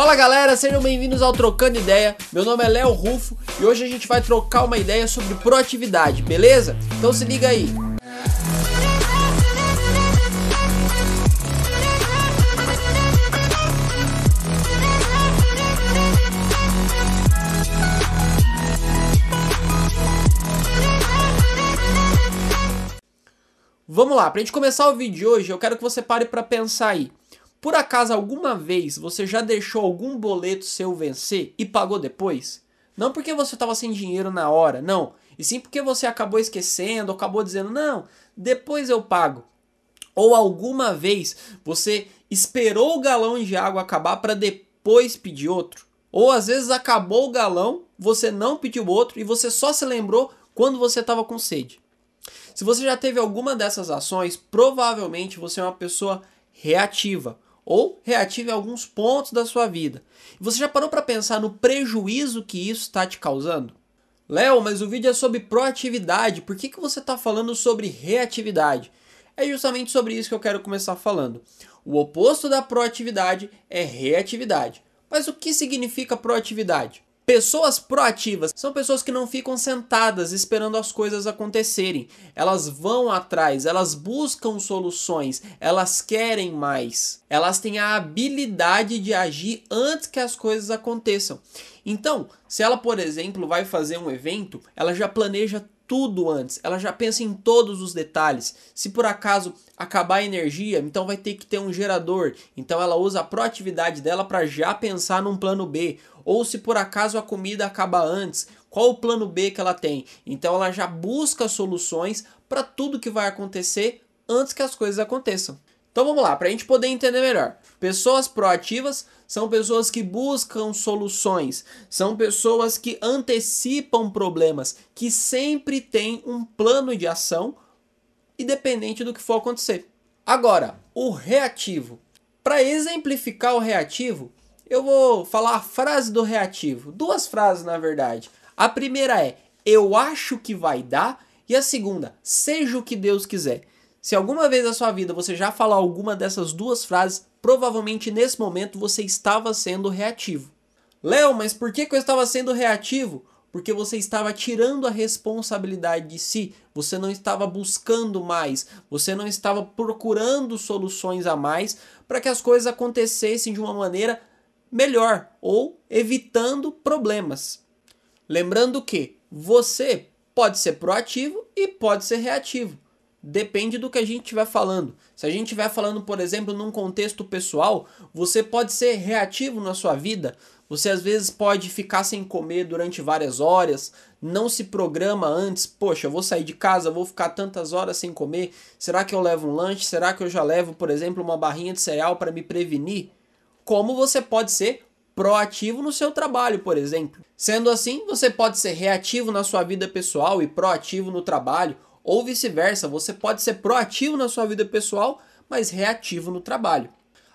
Fala galera, sejam bem-vindos ao Trocando Ideia. Meu nome é Léo Rufo e hoje a gente vai trocar uma ideia sobre proatividade, beleza? Então se liga aí. Vamos lá, pra gente começar o vídeo de hoje, eu quero que você pare para pensar aí. Por acaso alguma vez você já deixou algum boleto seu vencer e pagou depois? Não porque você estava sem dinheiro na hora, não. E sim porque você acabou esquecendo, acabou dizendo, não, depois eu pago. Ou alguma vez você esperou o galão de água acabar para depois pedir outro. Ou às vezes acabou o galão, você não pediu outro e você só se lembrou quando você estava com sede. Se você já teve alguma dessas ações, provavelmente você é uma pessoa reativa ou reative alguns pontos da sua vida. Você já parou para pensar no prejuízo que isso está te causando? Léo, mas o vídeo é sobre proatividade, por que, que você está falando sobre reatividade? É justamente sobre isso que eu quero começar falando. O oposto da proatividade é reatividade. Mas o que significa proatividade? Pessoas proativas são pessoas que não ficam sentadas esperando as coisas acontecerem. Elas vão atrás, elas buscam soluções, elas querem mais. Elas têm a habilidade de agir antes que as coisas aconteçam. Então, se ela, por exemplo, vai fazer um evento, ela já planeja tudo antes, ela já pensa em todos os detalhes. Se por acaso acabar a energia, então vai ter que ter um gerador. Então ela usa a proatividade dela para já pensar num plano B. Ou se por acaso a comida acaba antes, qual o plano B que ela tem? Então ela já busca soluções para tudo que vai acontecer antes que as coisas aconteçam. Então vamos lá, para a gente poder entender melhor. Pessoas proativas são pessoas que buscam soluções, são pessoas que antecipam problemas, que sempre têm um plano de ação, independente do que for acontecer. Agora, o reativo. Para exemplificar o reativo, eu vou falar a frase do reativo. Duas frases, na verdade. A primeira é: Eu acho que vai dar. E a segunda: Seja o que Deus quiser. Se alguma vez na sua vida você já falou alguma dessas duas frases, provavelmente nesse momento você estava sendo reativo. Léo, mas por que, que eu estava sendo reativo? Porque você estava tirando a responsabilidade de si, você não estava buscando mais, você não estava procurando soluções a mais para que as coisas acontecessem de uma maneira melhor ou evitando problemas. Lembrando que você pode ser proativo e pode ser reativo. Depende do que a gente estiver falando. Se a gente estiver falando, por exemplo, num contexto pessoal, você pode ser reativo na sua vida. Você às vezes pode ficar sem comer durante várias horas, não se programa antes. Poxa, vou sair de casa, vou ficar tantas horas sem comer. Será que eu levo um lanche? Será que eu já levo, por exemplo, uma barrinha de cereal para me prevenir? Como você pode ser proativo no seu trabalho, por exemplo. Sendo assim, você pode ser reativo na sua vida pessoal e proativo no trabalho ou vice-versa, você pode ser proativo na sua vida pessoal, mas reativo no trabalho.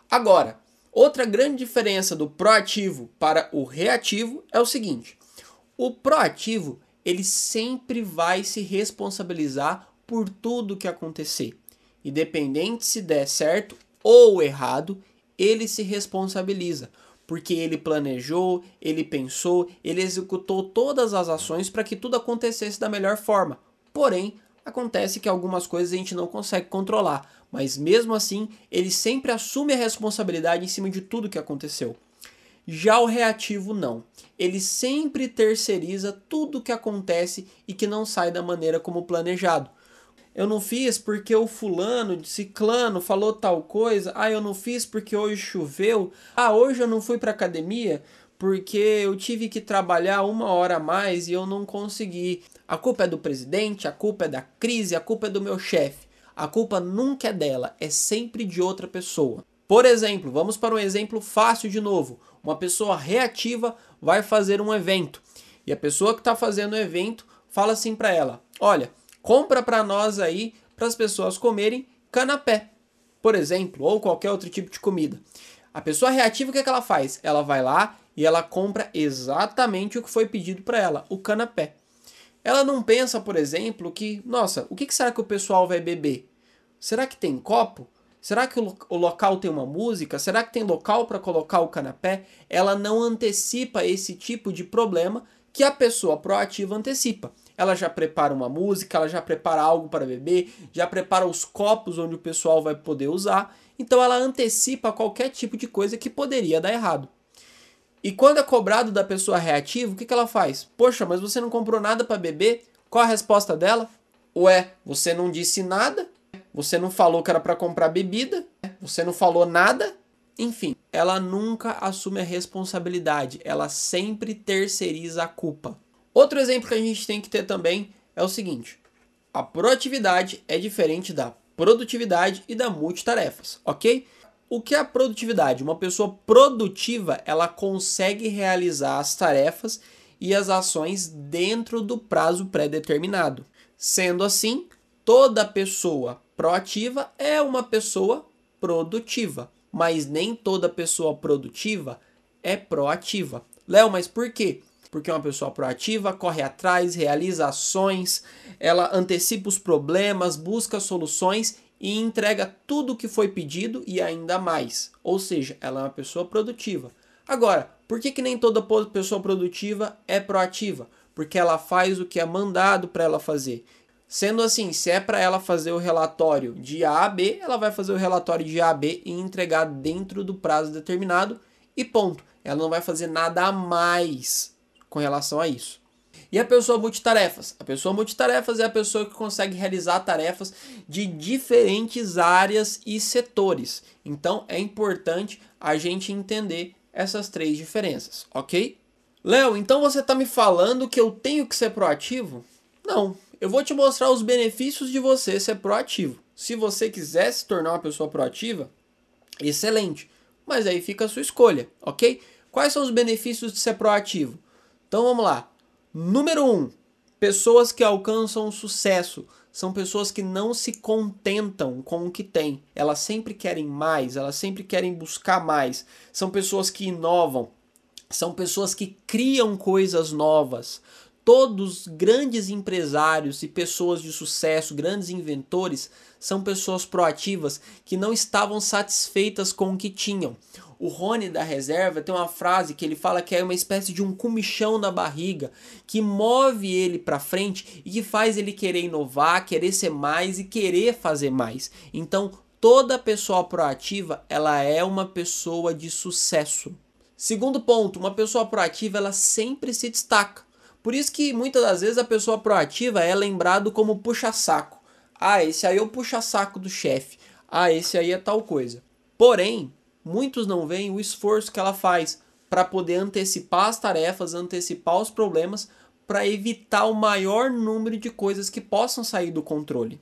Agora, outra grande diferença do proativo para o reativo é o seguinte: o proativo ele sempre vai se responsabilizar por tudo que acontecer. Independente se der certo ou errado, ele se responsabiliza, porque ele planejou, ele pensou, ele executou todas as ações para que tudo acontecesse da melhor forma. Porém, Acontece que algumas coisas a gente não consegue controlar, mas mesmo assim ele sempre assume a responsabilidade em cima de tudo que aconteceu. Já o reativo não. Ele sempre terceiriza tudo que acontece e que não sai da maneira como planejado. Eu não fiz porque o fulano ciclano falou tal coisa. Ah, eu não fiz porque hoje choveu. Ah, hoje eu não fui para academia porque eu tive que trabalhar uma hora a mais e eu não consegui. A culpa é do presidente, a culpa é da crise, a culpa é do meu chefe. A culpa nunca é dela, é sempre de outra pessoa. Por exemplo, vamos para um exemplo fácil de novo. Uma pessoa reativa vai fazer um evento e a pessoa que está fazendo o evento fala assim para ela: Olha, compra para nós aí para as pessoas comerem canapé, por exemplo, ou qualquer outro tipo de comida. A pessoa reativa o que, é que ela faz? Ela vai lá e ela compra exatamente o que foi pedido para ela, o canapé. Ela não pensa, por exemplo, que, nossa, o que será que o pessoal vai beber? Será que tem copo? Será que o, local tem uma música? Será que tem local para colocar o canapé? Ela não antecipa esse tipo de problema que a pessoa proativa antecipa. Ela já prepara uma música, ela já prepara algo para beber, já prepara os copos onde o pessoal vai poder usar. Então ela antecipa qualquer tipo de coisa que poderia dar errado. E quando é cobrado da pessoa reativa, o que, que ela faz? Poxa, mas você não comprou nada para beber? Qual a resposta dela? Ué, você não disse nada? Você não falou que era para comprar bebida? Você não falou nada? Enfim, ela nunca assume a responsabilidade, ela sempre terceiriza a culpa. Outro exemplo que a gente tem que ter também é o seguinte: a proatividade é diferente da produtividade e da multitarefas, ok? O que é a produtividade? Uma pessoa produtiva, ela consegue realizar as tarefas e as ações dentro do prazo pré-determinado. Sendo assim, toda pessoa proativa é uma pessoa produtiva, mas nem toda pessoa produtiva é proativa. Léo, mas por quê? Porque uma pessoa proativa corre atrás, realiza ações, ela antecipa os problemas, busca soluções e entrega tudo o que foi pedido e ainda mais. Ou seja, ela é uma pessoa produtiva. Agora, por que, que nem toda pessoa produtiva é proativa? Porque ela faz o que é mandado para ela fazer. Sendo assim, se é para ela fazer o relatório de A a B, ela vai fazer o relatório de A a B e entregar dentro do prazo determinado e ponto. Ela não vai fazer nada a mais com relação a isso. E a pessoa multitarefas? A pessoa multitarefas é a pessoa que consegue realizar tarefas de diferentes áreas e setores. Então é importante a gente entender essas três diferenças, ok? Léo, então você está me falando que eu tenho que ser proativo? Não, eu vou te mostrar os benefícios de você ser proativo. Se você quiser se tornar uma pessoa proativa, excelente. Mas aí fica a sua escolha, ok? Quais são os benefícios de ser proativo? Então vamos lá. Número 1. Um, pessoas que alcançam sucesso são pessoas que não se contentam com o que têm. Elas sempre querem mais, elas sempre querem buscar mais. São pessoas que inovam, são pessoas que criam coisas novas. Todos grandes empresários e pessoas de sucesso, grandes inventores, são pessoas proativas que não estavam satisfeitas com o que tinham. O Rony da reserva tem uma frase que ele fala que é uma espécie de um comichão na barriga que move ele para frente e que faz ele querer inovar, querer ser mais e querer fazer mais. Então, toda pessoa proativa, ela é uma pessoa de sucesso. Segundo ponto, uma pessoa proativa, ela sempre se destaca. Por isso que muitas das vezes a pessoa proativa é lembrado como puxa-saco. Ah, esse aí é o puxa-saco do chefe. Ah, esse aí é tal coisa. Porém, muitos não veem o esforço que ela faz para poder antecipar as tarefas, antecipar os problemas, para evitar o maior número de coisas que possam sair do controle.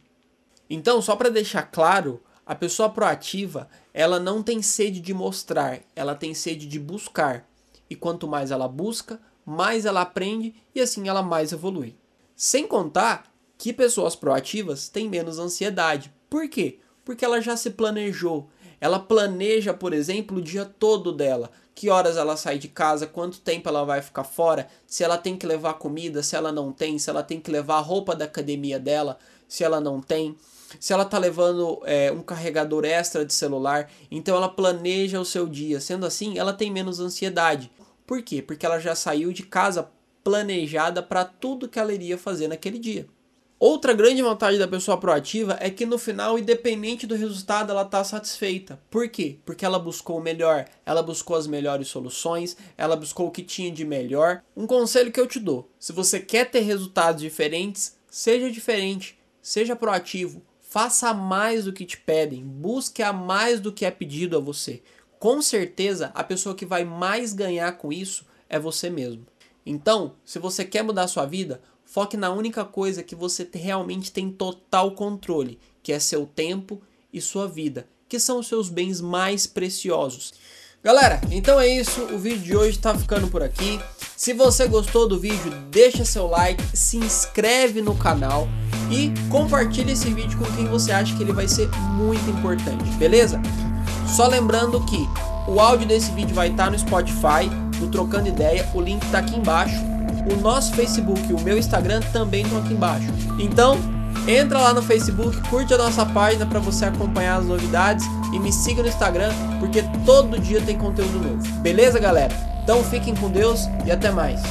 Então, só para deixar claro, a pessoa proativa, ela não tem sede de mostrar, ela tem sede de buscar. E quanto mais ela busca, mais ela aprende e assim ela mais evolui. Sem contar que pessoas proativas têm menos ansiedade. Por quê? Porque ela já se planejou, ela planeja, por exemplo, o dia todo dela. Que horas ela sai de casa, quanto tempo ela vai ficar fora, se ela tem que levar comida, se ela não tem, se ela tem que levar a roupa da academia dela, se ela não tem, se ela tá levando é, um carregador extra de celular. Então ela planeja o seu dia. Sendo assim, ela tem menos ansiedade. Por quê? Porque ela já saiu de casa planejada para tudo que ela iria fazer naquele dia. Outra grande vantagem da pessoa proativa é que no final, independente do resultado, ela está satisfeita. Por quê? Porque ela buscou o melhor, ela buscou as melhores soluções, ela buscou o que tinha de melhor. Um conselho que eu te dou: se você quer ter resultados diferentes, seja diferente, seja proativo, faça mais do que te pedem, busque a mais do que é pedido a você. Com certeza, a pessoa que vai mais ganhar com isso é você mesmo. Então, se você quer mudar a sua vida, Foque na única coisa que você realmente tem total controle, que é seu tempo e sua vida, que são os seus bens mais preciosos. Galera, então é isso, o vídeo de hoje está ficando por aqui. Se você gostou do vídeo, deixa seu like, se inscreve no canal e compartilhe esse vídeo com quem você acha que ele vai ser muito importante, beleza? Só lembrando que o áudio desse vídeo vai estar no Spotify, no Trocando Ideia, o link está aqui embaixo o nosso Facebook e o meu Instagram também estão aqui embaixo. Então, Entra lá no Facebook, curte a nossa página para você acompanhar as novidades e me siga no Instagram, porque todo dia tem conteúdo novo. Beleza, galera? Então fiquem com Deus e até mais.